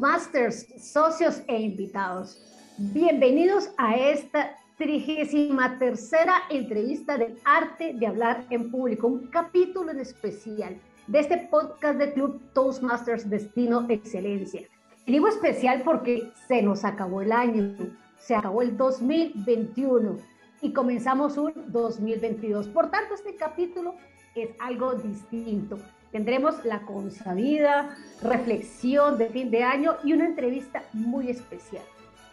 Masters, socios e invitados. Bienvenidos a esta trigésima tercera entrevista del arte de hablar en público, un capítulo en especial de este podcast del Club Toastmasters Destino Excelencia. Y digo especial porque se nos acabó el año, se acabó el 2021 y comenzamos un 2022. Por tanto, este capítulo es algo distinto. Tendremos la consabida reflexión de fin de año y una entrevista muy especial.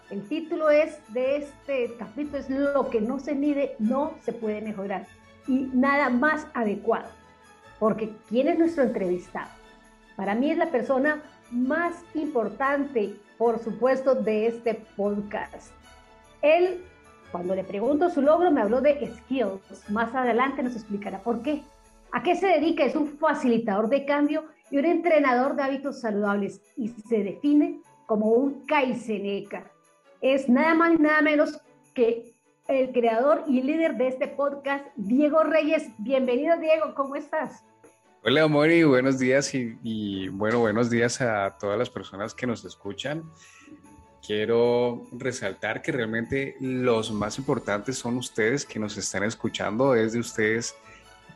El título es de este capítulo es lo que no se mide no se puede mejorar y nada más adecuado. Porque ¿quién es nuestro entrevistado? Para mí es la persona más importante, por supuesto, de este podcast. Él, cuando le pregunto su logro, me habló de skills. Más adelante nos explicará por qué. ¿A qué se dedica? Es un facilitador de cambio y un entrenador de hábitos saludables y se define como un kaizeneka. Es nada más y nada menos que el creador y líder de este podcast, Diego Reyes. Bienvenido, Diego, ¿cómo estás? Hola, amor, y buenos días y, bueno, buenos días a todas las personas que nos escuchan. Quiero resaltar que realmente los más importantes son ustedes que nos están escuchando, desde ustedes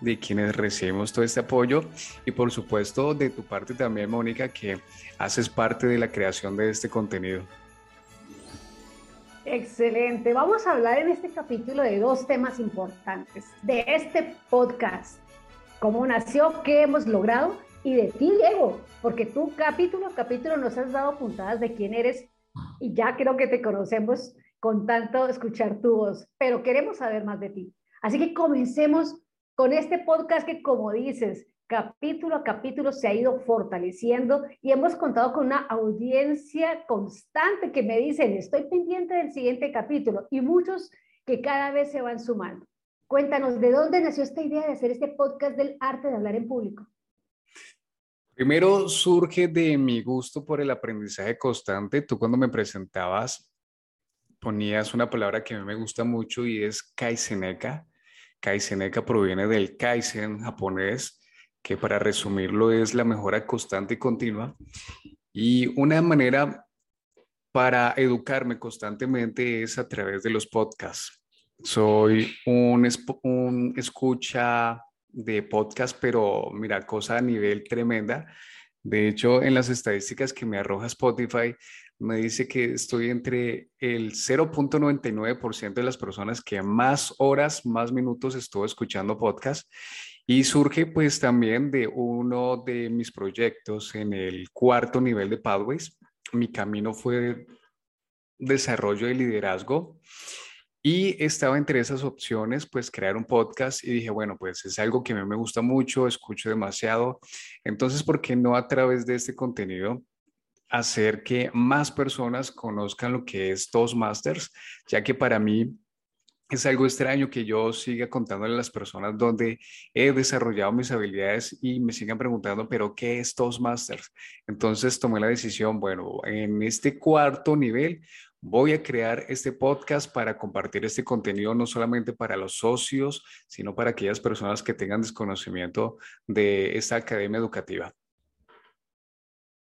de quienes recibimos todo este apoyo y por supuesto de tu parte también, Mónica, que haces parte de la creación de este contenido. Excelente. Vamos a hablar en este capítulo de dos temas importantes de este podcast. Cómo nació, qué hemos logrado y de ti, Diego, porque tú capítulo a capítulo nos has dado puntadas de quién eres y ya creo que te conocemos con tanto escuchar tu voz, pero queremos saber más de ti. Así que comencemos con este podcast que, como dices, capítulo a capítulo se ha ido fortaleciendo y hemos contado con una audiencia constante que me dicen, estoy pendiente del siguiente capítulo y muchos que cada vez se van sumando. Cuéntanos, ¿de dónde nació esta idea de hacer este podcast del arte de hablar en público? Primero surge de mi gusto por el aprendizaje constante. Tú cuando me presentabas ponías una palabra que a mí me gusta mucho y es Kaizeneka. Kaizeneka proviene del Kaizen japonés, que para resumirlo es la mejora constante y continua. Y una manera para educarme constantemente es a través de los podcasts. Soy un, escucha de podcast, pero mira, cosa a nivel tremenda. De hecho, en las estadísticas que me arroja Spotify, me dice que estoy entre el 0.99% de las personas que más horas, más minutos estuvo escuchando podcast. Y surge pues también de uno de mis proyectos en el cuarto nivel de Pathways. Mi camino fue desarrollo de liderazgo y estaba entre esas opciones, pues crear un podcast y dije, bueno, pues es algo que a mí me gusta mucho, escucho demasiado. Entonces, ¿por qué no a través de este contenido hacer que más personas conozcan lo que es Toastmasters, ya que para mí es algo extraño que yo siga contándole a las personas donde he desarrollado mis habilidades y me sigan preguntando, pero ¿qué es Toastmasters? Entonces tomé la decisión, bueno, en este cuarto nivel voy a crear este podcast para compartir este contenido no solamente para los socios, sino para aquellas personas que tengan desconocimiento de esta academia educativa.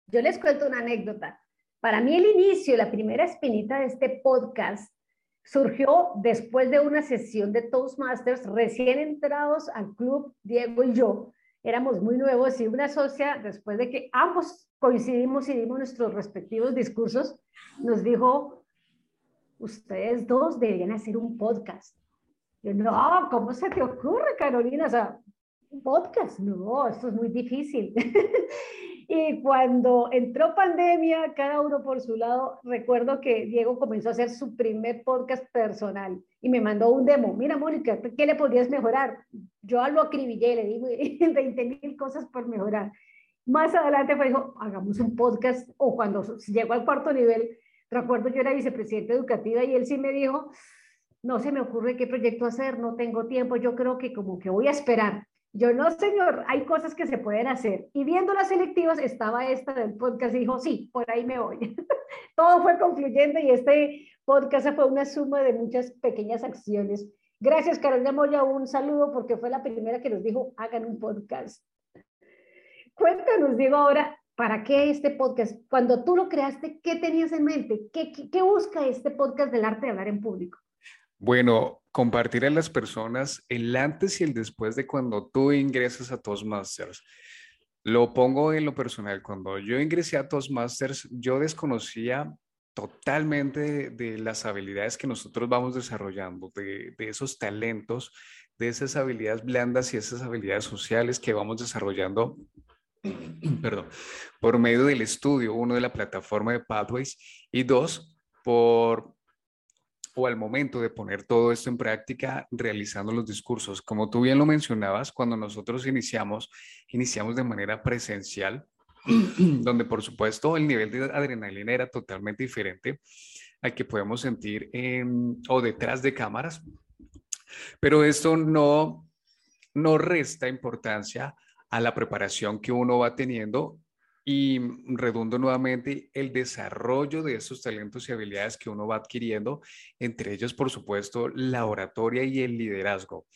Yo les cuento una anécdota. Para mí el inicio, la primera espinita de este podcast surgió después de una sesión de Toastmasters recién entrados al club, Diego y yo. Éramos muy nuevos y una socia, después de que ambos coincidimos y dimos nuestros respectivos discursos, nos dijo, ustedes dos deberían hacer un podcast. Yo, no, ¿cómo se te ocurre, Carolina? O sea, un podcast, no, esto es muy difícil. Y cuando entró pandemia, cada uno por su lado, recuerdo que Diego comenzó a hacer su primer podcast personal y me mandó un demo. Mira, Mónica, ¿qué le podrías mejorar? Yo lo acribillé, le digo 20 mil cosas por mejorar. Más adelante fue, dijo, hagamos un podcast, o cuando llegó al cuarto nivel, recuerdo yo era vicepresidenta educativa y él sí me dijo, no se me ocurre qué proyecto hacer, no tengo tiempo, yo creo que como que voy a esperar. Yo no, señor, hay cosas que se pueden hacer. Y viendo las selectivas, estaba esta del podcast y dijo, sí, por ahí me voy. Todo fue concluyendo y este podcast fue una suma de muchas pequeñas acciones. Gracias, Carolina Moya, un saludo porque fue la primera que nos dijo, hagan un podcast. cuéntanos, Diego, ahora, ¿para qué este podcast? Cuando tú lo creaste, ¿qué tenías en mente? ¿Qué, qué, busca este podcast del arte de hablar en público? Bueno, compartir a las personas el antes y el después de cuando tú ingresas a Toastmasters. Lo pongo en lo personal. Cuando yo ingresé a Toastmasters, yo desconocía totalmente de, las habilidades que nosotros vamos desarrollando, de, de, esos talentos, de esas habilidades blandas y esas habilidades sociales que vamos desarrollando, perdón, por medio del estudio, uno de la plataforma de Pathways y dos, por o al momento de poner todo esto en práctica realizando los discursos. Como tú bien lo mencionabas, cuando nosotros iniciamos, iniciamos de manera presencial, donde por supuesto el nivel de adrenalina era totalmente diferente al que podemos sentir en, o detrás de cámaras, pero esto no, no resta importancia a la preparación que uno va teniendo y redundo nuevamente el desarrollo de esos talentos y habilidades que uno va adquiriendo, entre ellos, por supuesto, la oratoria y el liderazgo.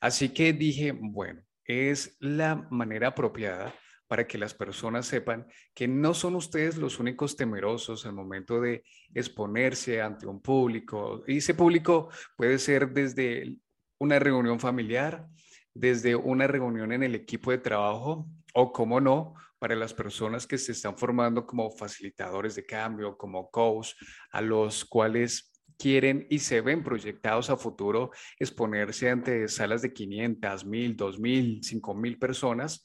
Así que dije, bueno, es la manera apropiada para que las personas sepan que no son ustedes los únicos temerosos al momento de exponerse ante un público. Y ese público puede ser desde una reunión familiar, desde una reunión en el equipo de trabajo o, como no, para las personas que se están formando como facilitadores de cambio, como coach, a los cuales quieren y se ven proyectados a futuro exponerse ante salas de 500, 1000, 2000, 5000 personas.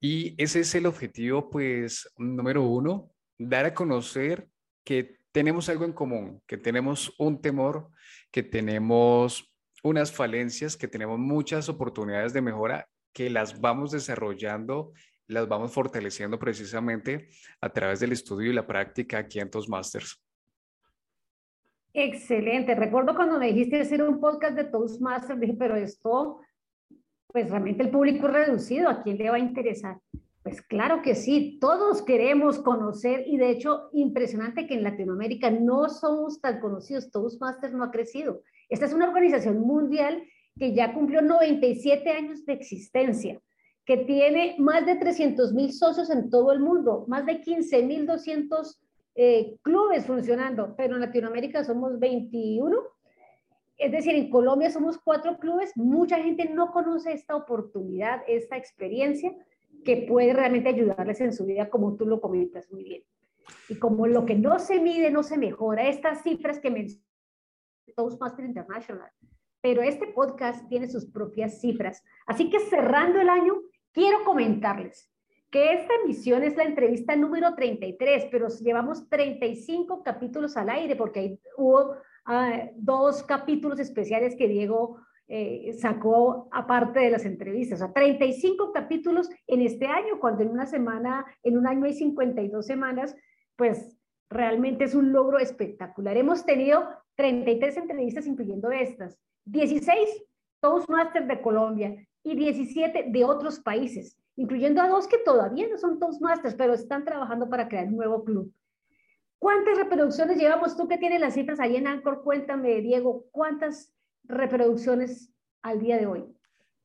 Y ese es el objetivo, pues, número uno, dar a conocer que tenemos algo en común, que tenemos un temor, que tenemos unas falencias, que tenemos muchas oportunidades de mejora, que las vamos desarrollando, las vamos fortaleciendo precisamente a través del estudio y la práctica aquí en Toastmasters. Excelente. Recuerdo cuando me dijiste hacer un podcast de Toastmasters, dije, pero esto pues realmente el público es reducido, ¿a quién le va a interesar? Pues claro que sí, todos queremos conocer y de hecho impresionante que en Latinoamérica no somos tan conocidos, Toastmasters no ha crecido. Esta es una organización mundial que ya cumplió 97 años de existencia, que tiene más de 300 mil socios en todo el mundo, más de 15 mil 200 eh, clubes funcionando, pero en Latinoamérica somos 21 es decir, en Colombia somos cuatro clubes, mucha gente no conoce esta oportunidad, esta experiencia que puede realmente ayudarles en su vida, como tú lo comentas muy bien. Y como lo que no se mide no se mejora, estas cifras que mencionó Toastmaster International, pero este podcast tiene sus propias cifras. Así que cerrando el año, quiero comentarles que esta emisión es la entrevista número 33, pero llevamos 35 capítulos al aire porque hubo dos capítulos especiales que Diego eh, sacó aparte de las entrevistas. O sea, 35 capítulos en este año, cuando en una semana, en un año hay 52 semanas, pues realmente es un logro espectacular. Hemos tenido 33 entrevistas, incluyendo estas, 16 Toastmasters de Colombia y 17 de otros países, incluyendo a dos que todavía no son Toastmasters, pero están trabajando para crear un nuevo club. ¿Cuántas reproducciones llevamos? Tú que tienes las cifras ahí en Anchor, cuéntame, Diego, ¿cuántas reproducciones al día de hoy?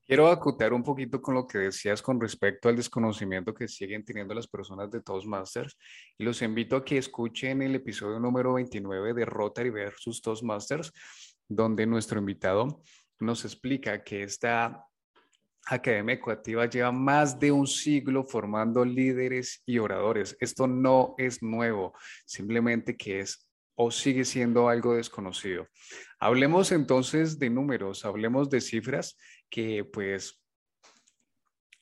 Quiero acotar un poquito con lo que decías con respecto al desconocimiento que siguen teniendo las personas de Toastmasters y los invito a que escuchen el episodio número 29 de Rotary versus Toastmasters, donde nuestro invitado nos explica que esta Academia Ecuativa lleva más de un siglo formando líderes y oradores. Esto no es nuevo, simplemente que es o sigue siendo algo desconocido. Hablemos entonces de números, hablemos de cifras que pues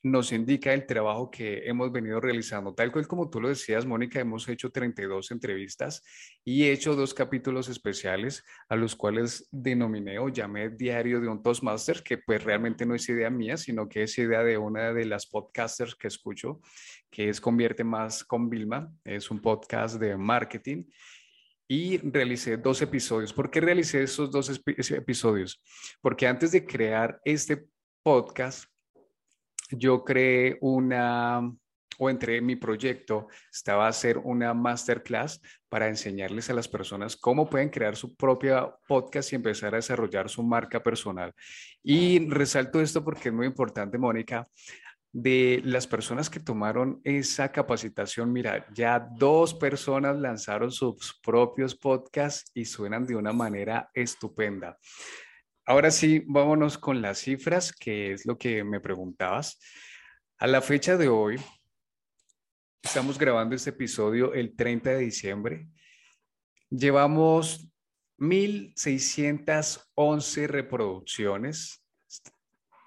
nos indica el trabajo que hemos venido realizando. Tal cual como tú lo decías, Mónica, hemos hecho 32 entrevistas y he hecho dos capítulos especiales a los cuales denominé o llamé Diario de un Toastmaster, que pues realmente no es idea mía, sino que es idea de una de las podcasters que escucho, que es Convierte Más con Vilma. Es un podcast de marketing y realicé dos episodios. ¿Por qué realicé esos dos episodios? Porque antes de crear este podcast, yo creé una, o entre mi proyecto estaba hacer una masterclass para enseñarles a las personas cómo pueden crear su propia podcast y empezar a desarrollar su marca personal. Y resalto esto porque es muy importante, Mónica. de las personas que tomaron esa capacitación, mira, ya dos personas lanzaron sus propios podcasts y suenan de una manera estupenda. Ahora sí, vámonos con las cifras, que es lo que me preguntabas. A la fecha de hoy, estamos grabando este episodio el 30 de diciembre. Llevamos 1.611 reproducciones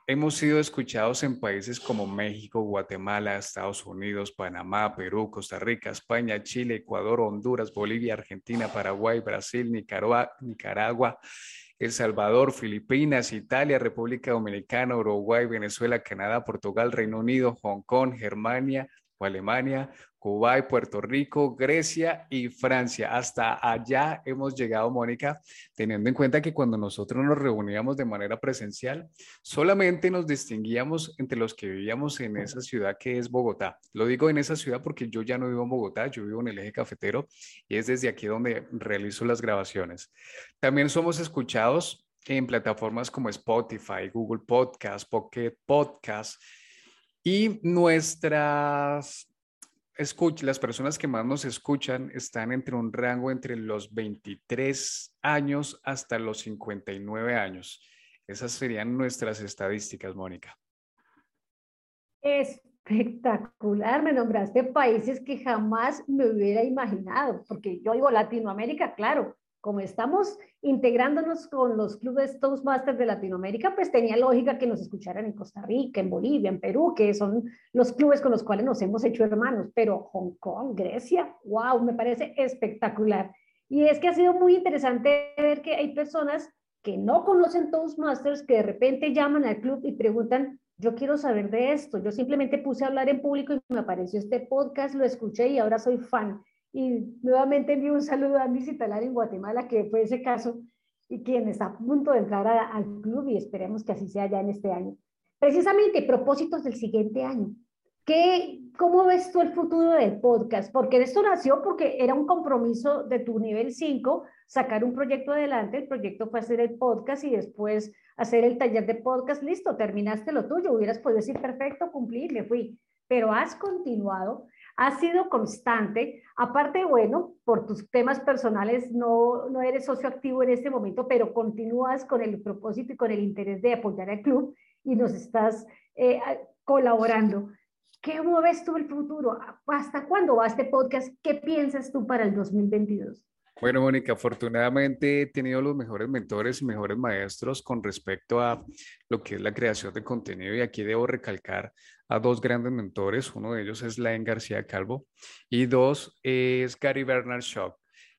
Hemos sido escuchados en países como México, Guatemala, Estados Unidos, Panamá, Perú, Costa Rica, España, Chile, Ecuador, Honduras, Bolivia, Argentina, Paraguay, Brasil, Nicaragua, Nicaragua El Salvador, Filipinas, Italia, República Dominicana, Uruguay, Venezuela, Canadá, Portugal, Reino Unido, Hong Kong, Germania o Alemania, Cuba Puerto Rico, Grecia y Francia. Hasta allá hemos llegado, Mónica, teniendo en cuenta que cuando nosotros nos reuníamos de manera presencial, solamente nos distinguíamos entre los que vivíamos en esa ciudad que es Bogotá. Lo digo en esa ciudad porque yo ya no vivo en Bogotá, yo vivo en el eje cafetero y es desde aquí donde realizo las grabaciones. También somos escuchados en plataformas como Spotify, Google Podcast, Pocket Podcast y nuestras las personas que más nos escuchan están entre un rango entre los 23 años hasta los 59 años. Esas serían nuestras estadísticas, Mónica. Espectacular, me nombraste países que jamás me hubiera imaginado, porque yo digo Latinoamérica, claro, como estamos integrándonos con los clubes Toastmasters de Latinoamérica, pues tenía lógica que nos escucharan en Costa Rica, en Bolivia, en Perú, que son los clubes con los cuales nos hemos hecho hermanos, pero Hong Kong, Grecia, wow, me parece espectacular. Y es que ha sido muy interesante ver que hay personas que no conocen Toastmasters, que de repente llaman al club y preguntan, yo quiero saber de esto, yo simplemente puse a hablar en público y me apareció este podcast, lo escuché y ahora soy fan. Y nuevamente envío un saludo a Andy Citalar en Guatemala, que fue ese caso, y quien está a punto de entrar al club y esperemos que así sea ya en este año. Precisamente, propósitos del siguiente año. ¿Qué, ¿Cómo ves tú el futuro del podcast? Porque esto nació porque era un compromiso de tu nivel 5, sacar un proyecto adelante. El proyecto fue hacer el podcast y después hacer el taller de podcast. Listo, terminaste lo tuyo. Hubieras podido decir, perfecto, cumplí, me fui. Pero has continuado has sido constante. Aparte, bueno, por tus temas personales no, no eres socio activo en este momento, pero continúas con el propósito y con el interés de apoyar al club y nos estás eh, colaborando. ¿Qué ves tú el futuro? ¿Hasta cuándo va este podcast? ¿Qué piensas tú para el 2022? Bueno, Mónica, afortunadamente he tenido los mejores mentores y mejores maestros con respecto a lo que es la creación de contenido y aquí debo recalcar a dos grandes mentores. Uno de ellos es Laen García Calvo y dos es Gary Bernard Shaw.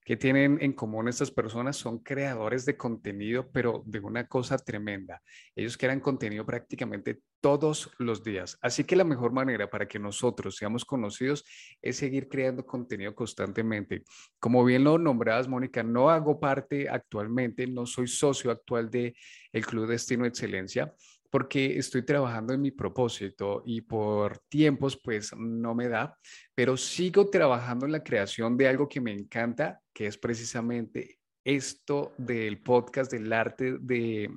¿Qué tienen en común estas personas? Son creadores de contenido, pero de una cosa tremenda. Ellos crean contenido prácticamente todos los días. Así que la mejor manera para que nosotros seamos conocidos es seguir creando contenido constantemente. Como bien lo nombrabas, Mónica, no hago parte actualmente, no soy socio actual de el Club Destino Excelencia porque estoy trabajando en mi propósito y por tiempos pues no me da, pero sigo trabajando en la creación de algo que me encanta, que es precisamente esto del podcast del arte de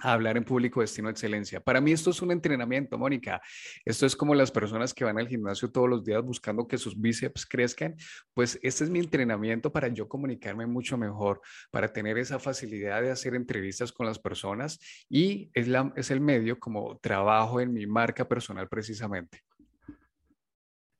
hablar en público destino excelencia. Para mí esto es un entrenamiento, Mónica. Esto es como las personas que van al gimnasio todos los días buscando que sus bíceps crezcan. Pues este es mi entrenamiento para yo comunicarme mucho mejor, para tener esa facilidad de hacer entrevistas con las personas y es, la, es el medio como trabajo en mi marca personal precisamente.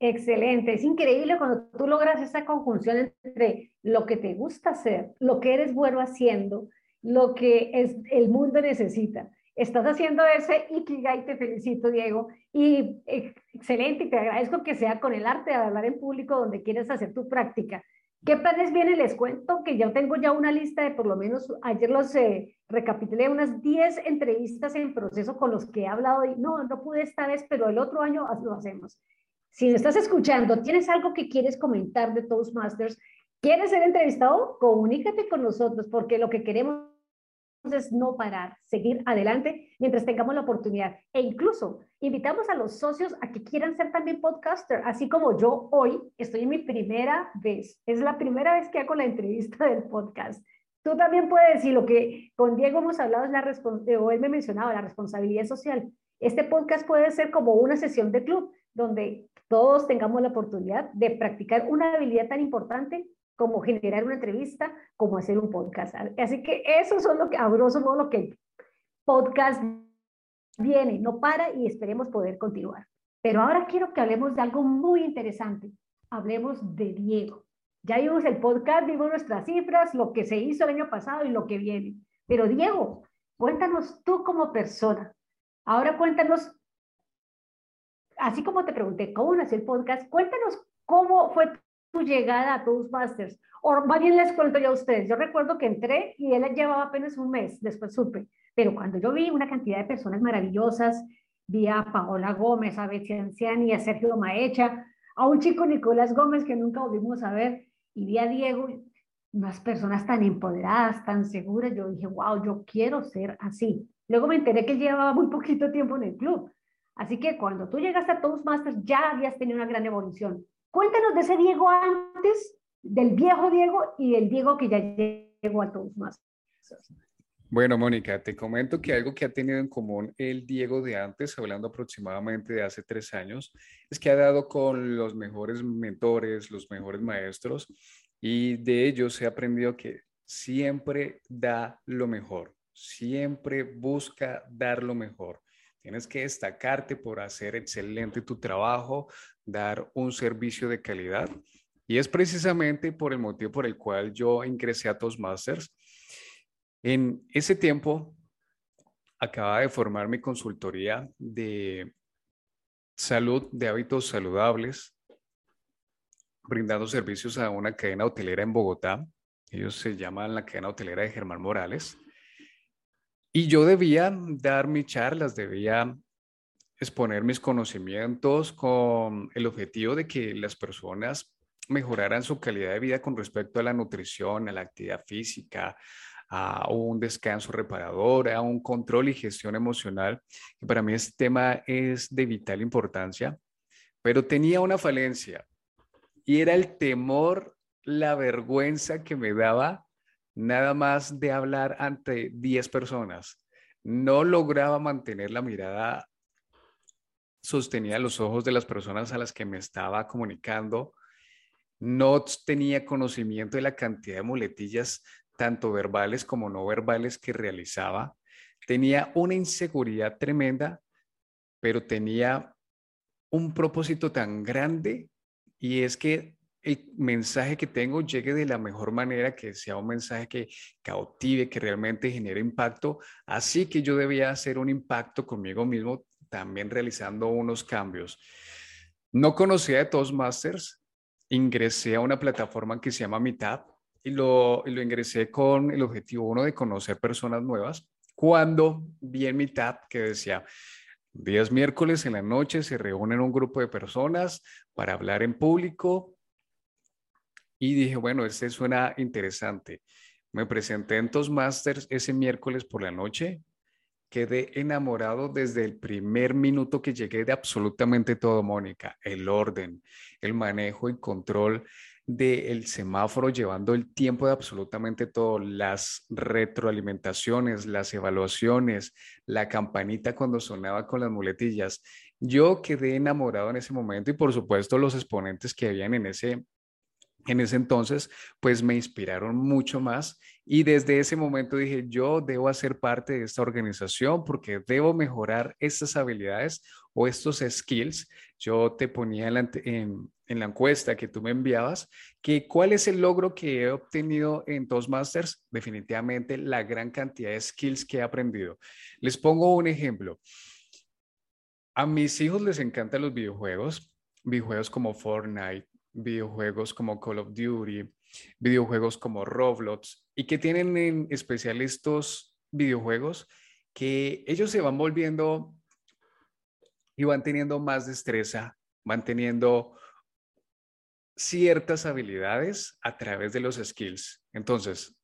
Excelente, es increíble cuando tú logras esa conjunción entre lo que te gusta hacer, lo que eres bueno haciendo, lo que es, el mundo necesita. Estás haciendo ese Ikigai, te felicito, Diego, y excelente, y te agradezco que sea con el arte de hablar en público donde quieres hacer tu práctica. ¿Qué planes vienen? Les cuento que yo tengo ya una lista de por lo menos, ayer los eh, recapitulé, unas 10 entrevistas en proceso con los que he hablado y no, no pude esta vez, pero el otro año lo hacemos. Si estás escuchando, tienes algo que quieres comentar de Toastmasters, quieres ser entrevistado, comunícate con nosotros porque lo que queremos es no parar, seguir adelante mientras tengamos la oportunidad. E incluso invitamos a los socios a que quieran ser también podcaster, así como yo hoy estoy en mi primera vez. Es la primera vez que hago la entrevista del podcast. Tú también puedes decir lo que con Diego hemos hablado es la responsabilidad, o él me mencionaba, la responsabilidad social. Este podcast puede ser como una sesión de club, donde todos tengamos la oportunidad de practicar una habilidad tan importante como generar una entrevista, como hacer un podcast. Así que eso son lo que, a grosso lo que podcast viene, no para y esperemos poder continuar. Pero ahora quiero que hablemos de algo muy interesante. Hablemos de Diego. Ya vimos el podcast, vimos nuestras cifras, lo que se hizo el año pasado y lo que viene. Pero Diego, cuéntanos tú como persona. Ahora cuéntanos, así como te pregunté cómo nació el podcast, cuéntanos cómo fue tu llegada a Toastmasters. O más bien les cuento yo a ustedes. Yo recuerdo que entré y él llevaba apenas un mes, después supe. Pero cuando yo vi una cantidad de personas maravillosas, vi a Paola Gómez, a Betsy Anciani, a Sergio Maecha, a un chico Nicolás Gómez que nunca volvimos a ver, y vi a Diego, unas personas tan empoderadas, tan seguras, yo dije, wow, yo quiero ser así. Luego me enteré que llevaba muy poquito tiempo en el club. Así que cuando tú llegaste a Toastmasters ya habías tenido una gran evolución. Cuéntanos de ese Diego antes, del viejo Diego y del Diego que ya llegó a Toastmasters. Bueno, Mónica, te comento que algo que ha tenido en común el Diego de antes, hablando aproximadamente de hace tres años, es que ha dado con los mejores mentores, los mejores maestros, y de ellos he aprendido que siempre da lo mejor, siempre busca dar lo mejor. Tienes que destacarte por hacer excelente tu trabajo, dar un servicio de calidad. Y es precisamente por el motivo por el cual yo ingresé a Toastmasters en ese tiempo, acaba de formar mi consultoría de salud, de hábitos saludables, brindando servicios a una cadena hotelera en Bogotá. Ellos se llaman la cadena hotelera de Germán Morales. Y yo debía dar mis charlas, debía exponer mis conocimientos con el objetivo de que las personas mejoraran su calidad de vida con respecto a la nutrición, a la actividad física, a un descanso reparador, a un control y gestión emocional, que para mí este tema es de vital importancia, pero tenía una falencia y era el temor, la vergüenza que me daba nada más de hablar ante 10 personas. No lograba mantener la mirada sostenida a los ojos de las personas a las que me estaba comunicando. No tenía conocimiento de la cantidad de muletillas tanto verbales como no verbales que realizaba. Tenía una inseguridad tremenda, pero tenía un propósito tan grande y es que el mensaje que tengo llegue de la mejor manera, que sea un mensaje que cautive, que realmente genere impacto. Así que yo debía hacer un impacto conmigo mismo, también realizando unos cambios. No conocía de Toastmasters, ingresé a una plataforma que se llama Meetup y lo, lo ingresé con el objetivo uno de conocer personas nuevas. Cuando vi en tab que decía, días miércoles en la noche se reúnen un grupo de personas para hablar en público. Y dije, bueno, este suena interesante. Me presenté en Toastmasters ese miércoles por la noche. Quedé enamorado desde el primer minuto que llegué de absolutamente todo, Mónica. El orden, el manejo y control del semáforo llevando el tiempo de absolutamente todo, las retroalimentaciones, las evaluaciones, la campanita cuando sonaba con las muletillas. Yo quedé enamorado en ese momento y por supuesto los exponentes que habían en ese en ese entonces, pues me inspiraron mucho más y desde ese momento dije, yo debo hacer parte de esta organización porque debo mejorar estas habilidades o estos skills. Yo te ponía en la, en, la encuesta que tú me enviabas, que cuál es el logro que he obtenido en Toastmasters, definitivamente la gran cantidad de skills que he aprendido. Les pongo un ejemplo. A mis hijos les encantan los videojuegos, videojuegos como Fortnite, videojuegos como Call of Duty, videojuegos como Roblox, y que tienen en especial estos videojuegos que ellos se van volviendo y van teniendo más destreza, van teniendo ciertas habilidades a través de los skills. Entonces,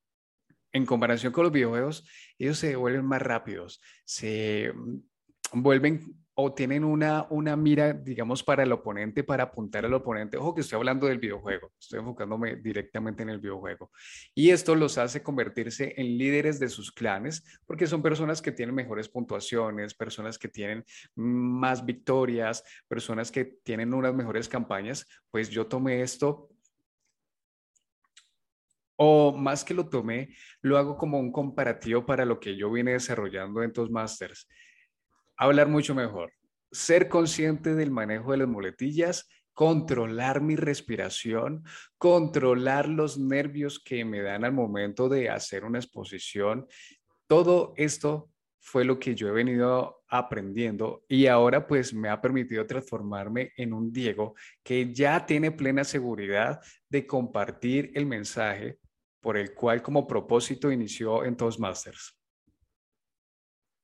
en comparación con los videojuegos, ellos se vuelven más rápidos, se vuelven o tienen una, una mira, digamos, para el oponente, para apuntar al oponente. Ojo que estoy hablando del videojuego, estoy enfocándome directamente en el videojuego. Y esto los hace convertirse en líderes de sus clanes, porque son personas que tienen mejores puntuaciones, personas que tienen más victorias, personas que tienen unas mejores campañas. Pues yo tomé esto o más que lo tomé, lo hago como un comparativo para lo que yo vine desarrollando en Toastmasters hablar mucho mejor, ser consciente del manejo de las muletillas, controlar mi respiración, controlar los nervios que me dan al momento de hacer una exposición. Todo esto fue lo que yo he venido aprendiendo y ahora pues me ha permitido transformarme en un Diego que ya tiene plena seguridad de compartir el mensaje por el cual como propósito inició en Toastmasters.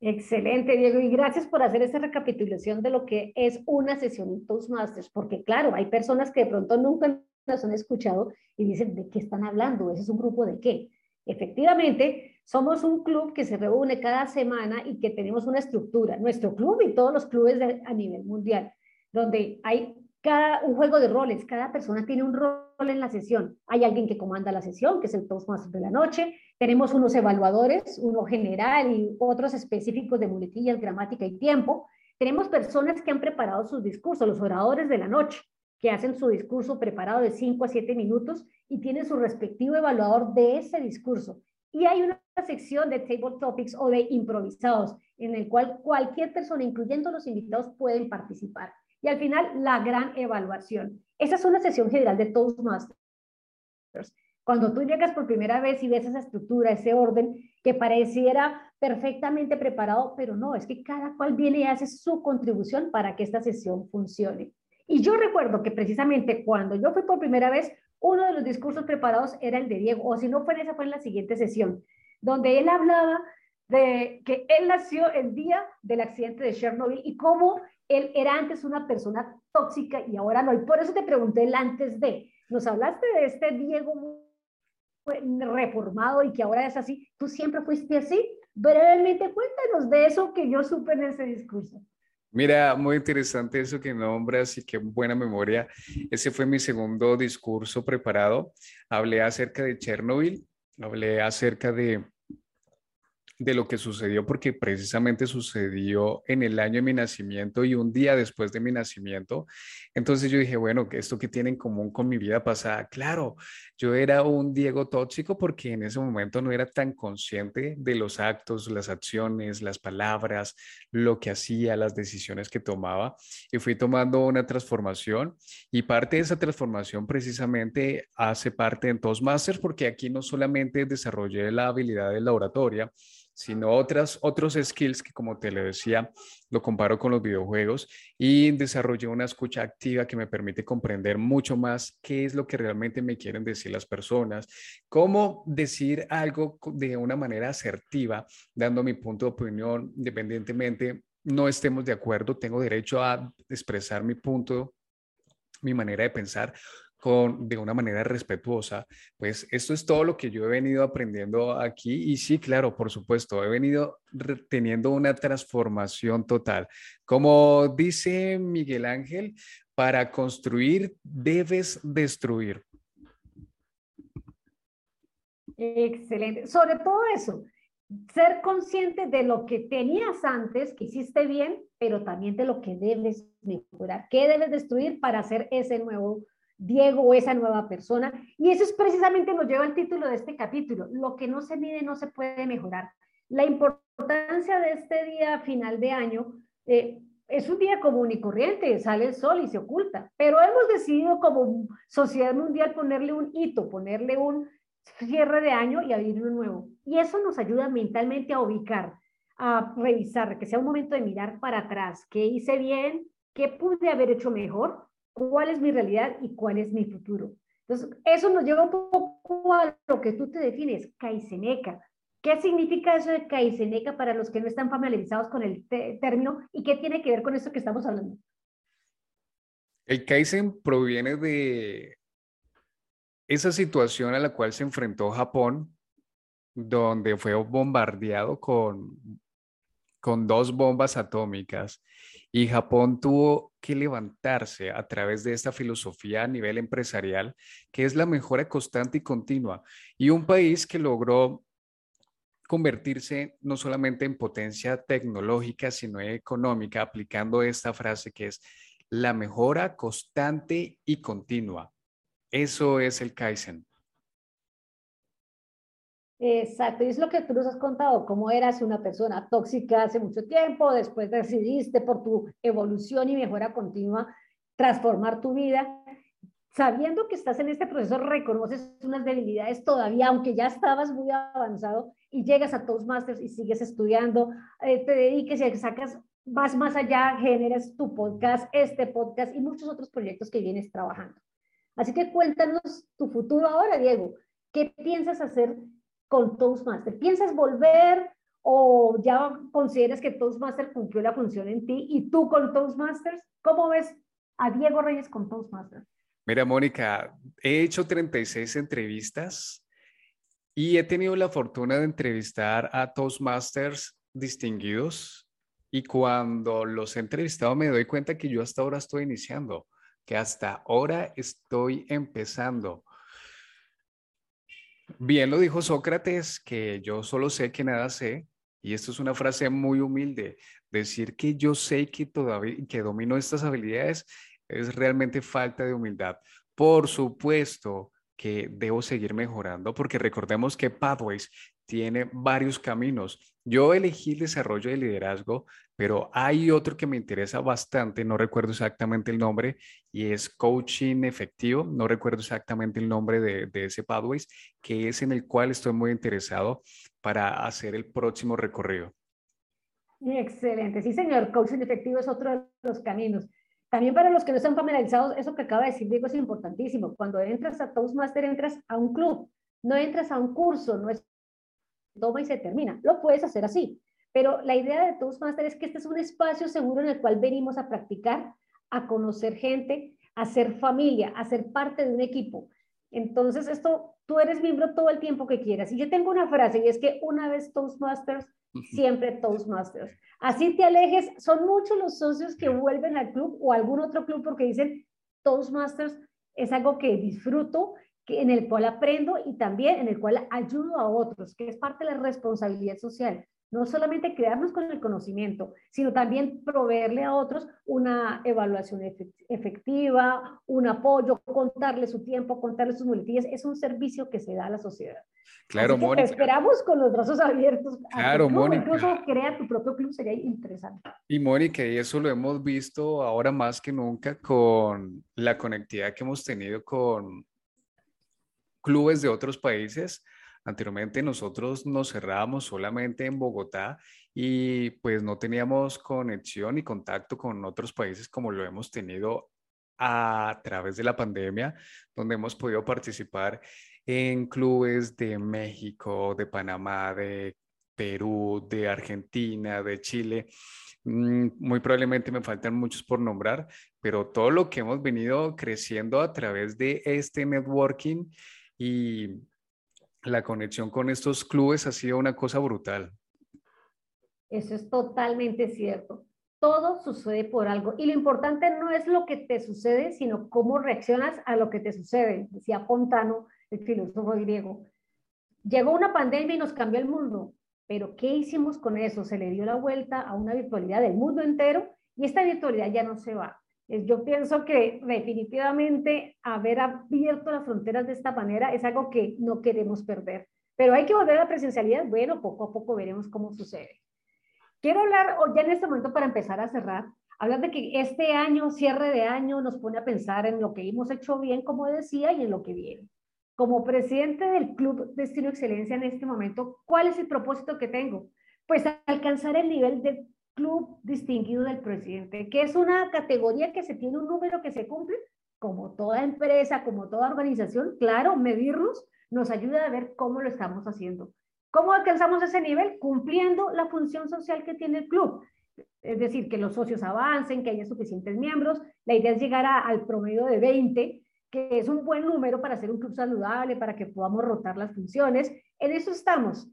Excelente, Diego, y gracias por hacer esa recapitulación de lo que es una sesión en Toastmasters, porque claro, hay personas que de pronto nunca las han escuchado y dicen, ¿de qué están hablando? ¿Ese es un grupo de qué? Efectivamente, somos un club que se reúne cada semana y que tenemos una estructura, nuestro club y todos los clubes a nivel mundial, donde hay cada, un juego de roles, cada persona tiene un rol en la sesión. Hay alguien que comanda la sesión, que es el Toastmaster de la noche. Tenemos unos evaluadores, uno general y otros específicos de muletillas, gramática y tiempo. Tenemos personas que han preparado sus discursos, los oradores de la noche, que hacen su discurso preparado de 5 a 7 minutos y tienen su respectivo evaluador de ese discurso. Y hay una sección de table topics o de improvisados, en el cual cualquier persona, incluyendo los invitados, pueden participar. Y al final, la gran evaluación. Esa es una sesión general de Toastmasters. Cuando tú llegas por primera vez y ves esa estructura, ese orden que pareciera perfectamente preparado, pero no, es que cada cual viene y hace su contribución para que esta sesión funcione. Y yo recuerdo que precisamente cuando yo fui por primera vez, uno de los discursos preparados era el de Diego, o si no fue esa, fue en la siguiente sesión, donde él hablaba de que él nació el día del accidente de Chernobyl y cómo él era antes una persona tóxica y ahora no. Y por eso te pregunté el antes de. Nos hablaste de este Diego reformado y que ahora es así. ¿Tú siempre fuiste así? Brevemente cuéntanos de eso que yo supe en ese discurso. Mira, muy interesante eso que nombras y qué buena memoria. Ese fue mi segundo discurso preparado. Hablé acerca de Chernobyl, hablé acerca de de lo que sucedió porque precisamente sucedió en el año de mi nacimiento y un día después de mi nacimiento. Entonces yo dije, bueno, ¿esto que tiene en común con mi vida pasada? Claro, yo era un Diego tóxico porque en ese momento no era tan consciente de los actos, las acciones, las palabras, lo que hacía, las decisiones que tomaba y fui tomando una transformación y parte de esa transformación precisamente hace parte en Toastmasters porque aquí no solamente desarrollé la habilidad de la oratoria, sino otras, otros skills que, como te lo decía, lo comparo con los videojuegos y desarrollé una escucha activa que me permite comprender mucho más qué es lo que realmente me quieren decir las personas, cómo decir algo de una manera asertiva, dando mi punto de opinión, independientemente no estemos de acuerdo, tengo derecho a expresar mi punto mi manera de pensar de una manera respetuosa. Pues esto es todo lo que yo he venido aprendiendo aquí y sí, claro, por supuesto, he venido teniendo una transformación total. Como dice Miguel Ángel, para construir debes destruir. Excelente. Sobre todo eso, ser consciente de lo que tenías antes, que hiciste bien, pero también de lo que debes mejorar, qué debes destruir para hacer ese nuevo Diego o esa nueva persona. Y eso es precisamente nos lleva al título de este capítulo. Lo que no se mide no se puede mejorar. La importancia de este día final de año eh, es un día común y corriente, sale el sol y se oculta, pero hemos decidido como sociedad mundial ponerle un hito, ponerle un cierre de año y abrir un nuevo. Y eso nos ayuda mentalmente a ubicar, a revisar, que sea un momento de mirar para atrás, qué hice bien, qué pude haber hecho mejor cuál es mi realidad y cuál es mi futuro. Entonces, eso nos lleva un poco a lo que tú te defines, Kaizeneca. ¿Qué significa eso de Kaizeneca para los que no están familiarizados con el término y qué tiene que ver con esto que estamos hablando? El Kaizen proviene de esa situación a la cual se enfrentó Japón, donde fue bombardeado con con dos bombas atómicas y Japón tuvo que levantarse a través de esta filosofía a nivel empresarial, que es la mejora constante y continua, y un país que logró convertirse no solamente en potencia tecnológica, sino económica, aplicando esta frase que es la mejora constante y continua. Eso es el Kaizen. Exacto, es lo que tú nos has contado, cómo eras una persona tóxica hace mucho tiempo, después decidiste por tu evolución y mejora continua transformar tu vida. Sabiendo que estás en este proceso, reconoces unas debilidades todavía, aunque ya estabas muy avanzado y llegas a Toastmasters y sigues estudiando, eh, te dediques y sacas, vas más allá, generas tu podcast, este podcast y muchos otros proyectos que vienes trabajando. Así que cuéntanos tu futuro ahora, Diego. ¿Qué piensas hacer con Toastmaster? ¿Piensas volver o ya consideras que Toastmaster cumplió la función en ti y tú con Toastmasters? ¿Cómo ves a Diego Reyes con Toastmasters? Mira, Mónica, he hecho 36 entrevistas y he tenido la fortuna de entrevistar a Toastmasters distinguidos y cuando los he entrevistado me doy cuenta que yo hasta ahora estoy iniciando, que hasta ahora estoy empezando. Bien lo dijo Sócrates, que yo solo sé que nada sé, y esto es una frase muy humilde, decir que yo sé que todavía que domino estas habilidades es realmente falta de humildad. Por supuesto que debo seguir mejorando, porque recordemos que Pathways tiene varios caminos. Yo elegí el desarrollo de liderazgo, pero hay otro que me interesa bastante, no recuerdo exactamente el nombre, y es coaching efectivo, no recuerdo exactamente el nombre de, ese Pathways, que es en el cual estoy muy interesado para hacer el próximo recorrido. Excelente, sí señor, coaching efectivo es otro de los caminos. También para los que no están familiarizados, eso que acaba de decir Diego es importantísimo. Cuando entras a Toastmaster, entras a un club, no entras a un curso, no es toma y se termina. Lo puedes hacer así. Pero la idea de Toastmaster es que este es un espacio seguro en el cual venimos a practicar, a conocer gente, a ser familia, a ser parte de un equipo. Entonces, esto, tú eres miembro todo el tiempo que quieras. Y yo tengo una frase y es que una vez Toastmasters, siempre Toastmasters. Así te alejes, son muchos los socios que vuelven al club o a algún otro club porque dicen Toastmasters es algo que disfruto, en el cual aprendo y también en el cual ayudo a otros, que es parte de la responsabilidad social. No solamente quedarnos con el conocimiento, sino también proveerle a otros una evaluación efectiva, un apoyo, contarle su tiempo, contarle sus muletillas. Es un servicio que se da a la sociedad. Claro, Mónica. Te esperamos con los brazos abiertos. Claro, Mónica. Incluso crea tu propio club, sería interesante. Y Mónica, y eso lo hemos visto ahora más que nunca con la conectividad que hemos tenido con clubes de otros países. Anteriormente nosotros nos cerrábamos solamente en Bogotá y pues no teníamos conexión y contacto con otros países como lo hemos tenido a través de la pandemia, donde hemos podido participar en clubes de México, de Panamá, de Perú, de Argentina, de Chile. Mm, muy probablemente me faltan muchos por nombrar, pero todo lo que hemos venido creciendo a través de este networking y la conexión con estos clubes ha sido una cosa brutal. Eso es totalmente cierto. Todo sucede por algo y lo importante no es lo que te sucede, sino cómo reaccionas a lo que te sucede, decía Pontano el filósofo griego. Llegó una pandemia y nos cambió el mundo, pero ¿qué hicimos con eso? Se le dio la vuelta a una virtualidad del mundo entero y esta virtualidad ya no se va. Yo pienso que definitivamente haber abierto las fronteras de esta manera es algo que no queremos perder. Pero hay que volver a la presencialidad. Bueno, poco a poco veremos cómo sucede. Quiero hablar ya en este momento para empezar a cerrar, hablar de que este año, cierre de año, nos pone a pensar en lo que hemos hecho bien, como decía, y en lo que viene como presidente del Club Destino Excelencia en este momento, ¿cuál es el propósito que tengo? Pues alcanzar el nivel de club distinguido del presidente, que es una categoría que se tiene un número que se cumple, como toda empresa, como toda organización, claro, medirnos nos ayuda a ver cómo lo estamos haciendo. ¿Cómo alcanzamos ese nivel? Cumpliendo la función social que tiene el club. Es decir, que los socios avancen, que haya suficientes miembros. La idea es llegar al promedio de 20 que es un buen número para hacer un club saludable, para que podamos rotar las funciones. En eso estamos.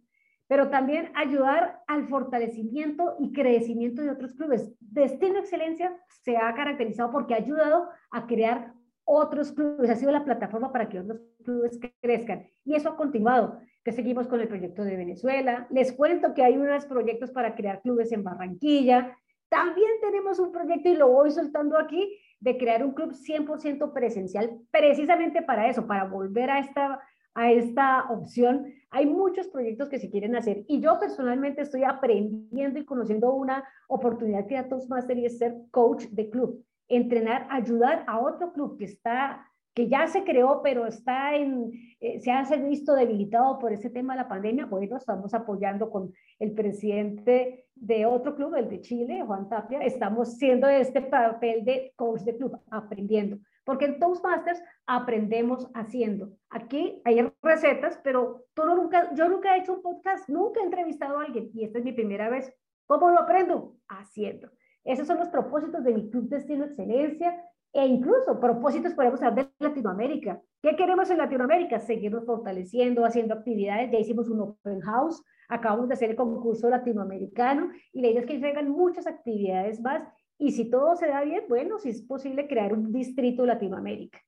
Pero también ayudar al fortalecimiento y crecimiento de otros clubes. Destino Excelencia se ha caracterizado porque ha ayudado a crear otros clubes, ha sido la plataforma para que otros clubes crezcan. Y eso ha continuado, que seguimos con el proyecto de Venezuela. Les cuento que hay unos proyectos para crear clubes en Barranquilla. También tenemos un proyecto, y lo voy soltando aquí, de crear un club 100% presencial, precisamente para eso, para volver a esta, a esta opción. Hay muchos proyectos que se quieren hacer y yo personalmente estoy aprendiendo y conociendo una oportunidad que da Toastmaster y es ser coach de club entrenar, ayudar a otro club que está que ya se creó, pero está en, eh, se ha visto debilitado por ese tema de la pandemia, bueno, estamos apoyando con el presidente de otro club, el de Chile, Juan Tapia, estamos siendo este papel de coach de club, aprendiendo, porque en Toastmasters aprendemos haciendo. Aquí hay recetas, pero todo nunca, yo nunca he hecho un podcast, nunca he entrevistado a alguien, y esta es mi primera vez. ¿Cómo lo aprendo? Haciendo. Esos son los propósitos de mi Club Destino Excelencia e incluso propósitos podemos hablar de Latinoamérica. ¿Qué queremos en Latinoamérica? Seguirnos fortaleciendo, haciendo actividades. Ya hicimos un open house, acabamos de hacer el concurso latinoamericano y la idea es que vengan muchas actividades más. Y si todo se da bien, bueno, si es posible crear un distrito Latinoamérica.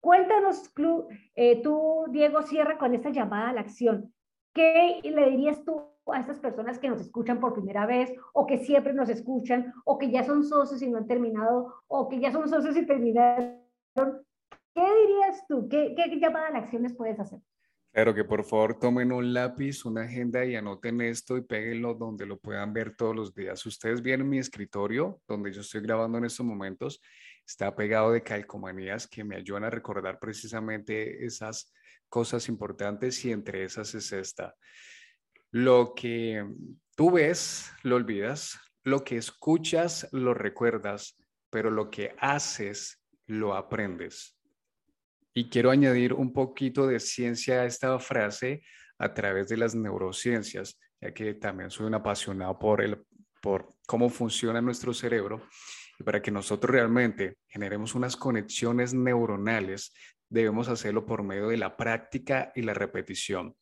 Cuéntanos, club, eh, tú, Diego, cierra con esta llamada a la acción. ¿Qué le dirías tú a estas personas que nos escuchan por primera vez o que siempre nos escuchan o que ya son socios y no han terminado o que ya son socios y terminaron. ¿Qué dirías tú? ¿Qué, qué llamada a acciones puedes hacer? Claro que por favor tomen un lápiz, una agenda y anoten esto y péguenlo donde lo puedan ver todos los días. Ustedes vienen mi escritorio, donde yo estoy grabando en estos momentos, está pegado de calcomanías que me ayudan a recordar precisamente esas cosas importantes y entre esas es esta. Lo que tú ves, lo olvidas, lo que escuchas, lo recuerdas, pero lo que haces, lo aprendes. Y quiero añadir un poquito de ciencia a esta frase a través de las neurociencias, ya que también soy un apasionado por, el, por cómo funciona nuestro cerebro. Y para que nosotros realmente generemos unas conexiones neuronales, debemos hacerlo por medio de la práctica y la repetición.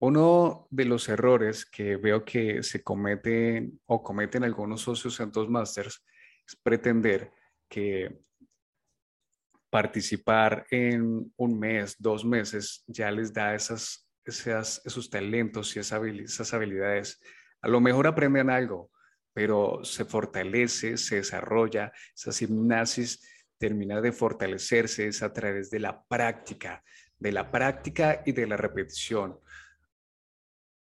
Uno de los errores que veo que se cometen o cometen algunos socios en Toastmasters es pretender que participar en un mes, dos meses, ya les da esas, esas, esos talentos y esas habilidades. A lo mejor aprenden algo, pero se fortalece, se desarrolla, esa gimnasis termina de fortalecerse es a través de la práctica, de la práctica y de la repetición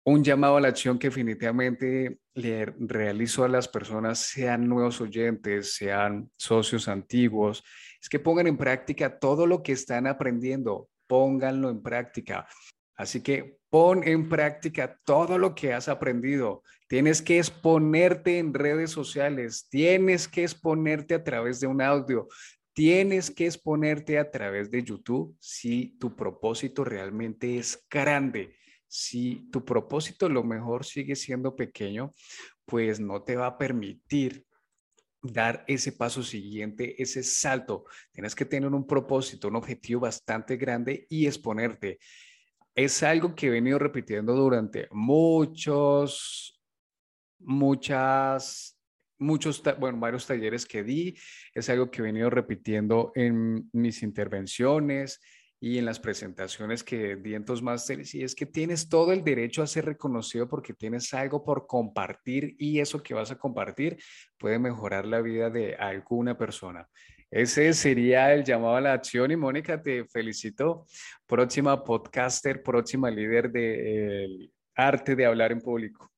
un llamado a la acción que definitivamente le realizo a las personas, sean nuevos oyentes, sean socios antiguos, es que pongan en práctica todo lo que están aprendiendo, pónganlo en práctica. Así que pon en práctica todo lo que has aprendido. Tienes que exponerte en redes sociales, tienes que exponerte a través de un audio, tienes que exponerte a través de YouTube si tu propósito realmente es grande si tu propósito lo mejor sigue siendo pequeño, pues no te va a permitir dar ese paso siguiente, ese salto. Tienes que tener un propósito, un objetivo bastante grande y exponerte. Es algo que he venido repitiendo durante muchos, muchas, muchos, bueno, varios talleres que di. Es algo que he venido repitiendo en mis intervenciones, y en las presentaciones que di en Toastmasters, y es que tienes todo el derecho a ser reconocido porque tienes algo por compartir y eso que vas a compartir puede mejorar la vida de alguna persona. Ese sería el llamado a la acción y Mónica, te felicito. Próxima podcaster, próxima líder del arte de hablar en público.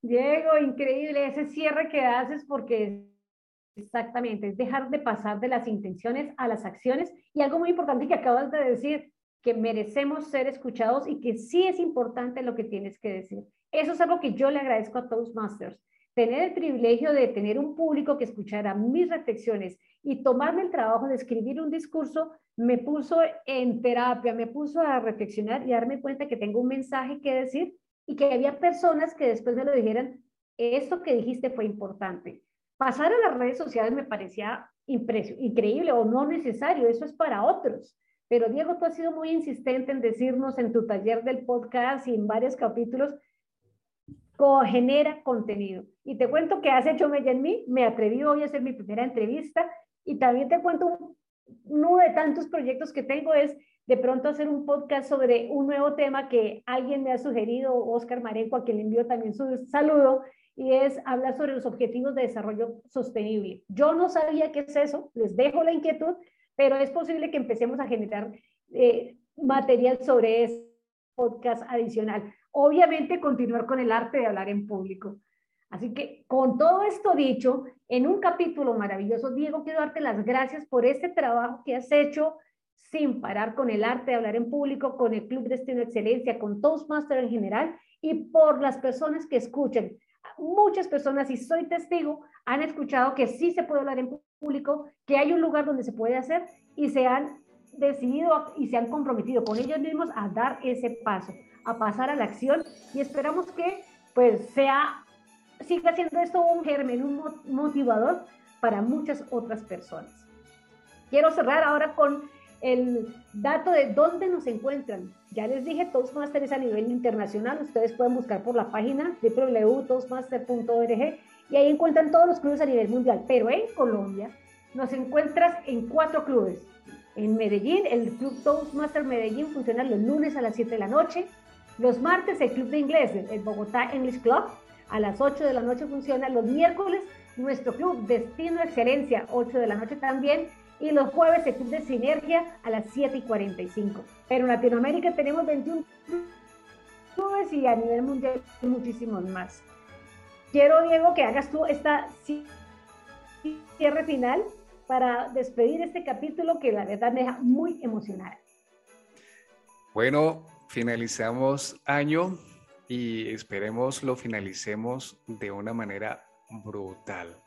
Diego, increíble ese cierre que haces porque Exactamente, es dejar de pasar de las intenciones a las acciones. Y algo muy importante que acabas de decir, que merecemos ser escuchados y que sí es importante lo que tienes que decir. Eso es algo que yo le agradezco a Toastmasters. Tener el privilegio de tener un público que escuchara mis reflexiones y tomarme el trabajo de escribir un discurso me puso en terapia, me puso a reflexionar y darme cuenta que tengo un mensaje que decir y que había personas que después me lo dijeran, esto que dijiste fue importante pasar a las redes sociales me parecía increíble o no necesario, eso es para otros. Pero Diego, tú has sido muy insistente en decirnos en tu taller del podcast y en varios capítulos, genera contenido. Y te cuento que has hecho Mella en mí, me atreví hoy a hacer mi primera entrevista y también te cuento uno de tantos proyectos que tengo es de pronto hacer un podcast sobre un nuevo tema que alguien me ha sugerido, Oscar Marenco, a quien le envío también su saludo, y es hablar sobre los objetivos de desarrollo sostenible. Yo no sabía qué es eso, les dejo la inquietud, pero es posible que empecemos a generar eh, material sobre ese podcast adicional. Obviamente, continuar con el arte de hablar en público. Así que con todo esto dicho, en un capítulo maravilloso, Diego, quiero darte las gracias por este trabajo que has hecho sin parar con el arte de hablar en público, con el Club Destino Excelencia, con Toastmaster en general y por las personas que escuchan. Muchas personas, y soy testigo, han escuchado que sí se puede hablar en público, que hay un lugar donde se puede hacer y se han decidido y se han comprometido con ellos mismos a dar ese paso, a pasar a la acción y esperamos que pues sea siga siendo esto un germen, un motivador para muchas otras personas. Quiero cerrar ahora con el dato de dónde nos encuentran. Ya les dije, Toastmasters a nivel internacional. Ustedes pueden buscar por la página www.toastmaster.org y ahí encuentran todos los clubes a nivel mundial. Pero en Colombia nos encuentras en cuatro clubes. En Medellín, el Club Toastmaster Medellín funciona los lunes a las 7 de la noche. Los martes, el Club de Inglés, el Bogotá English Club, a las 8 de la noche funciona. Los miércoles, nuestro club Destino Excelencia, 8 de la noche también. Y los jueves, el club de Sinergia a las 7 y 45. Pero en Latinoamérica tenemos 21 clubes y a nivel mundial muchísimos más. Quiero, Diego, que hagas tú esta cierre final para despedir este capítulo que la verdad me deja muy emocionada. Bueno, finalizamos año y esperemos lo finalicemos de una manera brutal.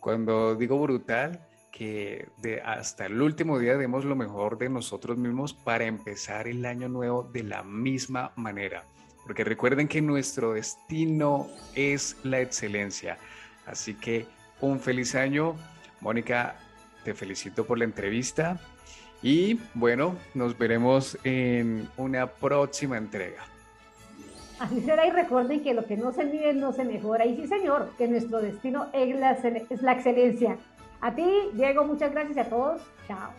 Cuando digo brutal, que de hasta el último día demos lo mejor de nosotros mismos para empezar el año nuevo de la misma manera. Porque recuerden que nuestro destino es la excelencia. Así que un feliz año. Mónica, te felicito por la entrevista. Y bueno, nos veremos en una próxima entrega. Así será y recuerden que lo que no se mide no se mejora. Y sí, señor, que nuestro destino es la, es la excelencia. A ti, Diego, muchas gracias a todos. Chao.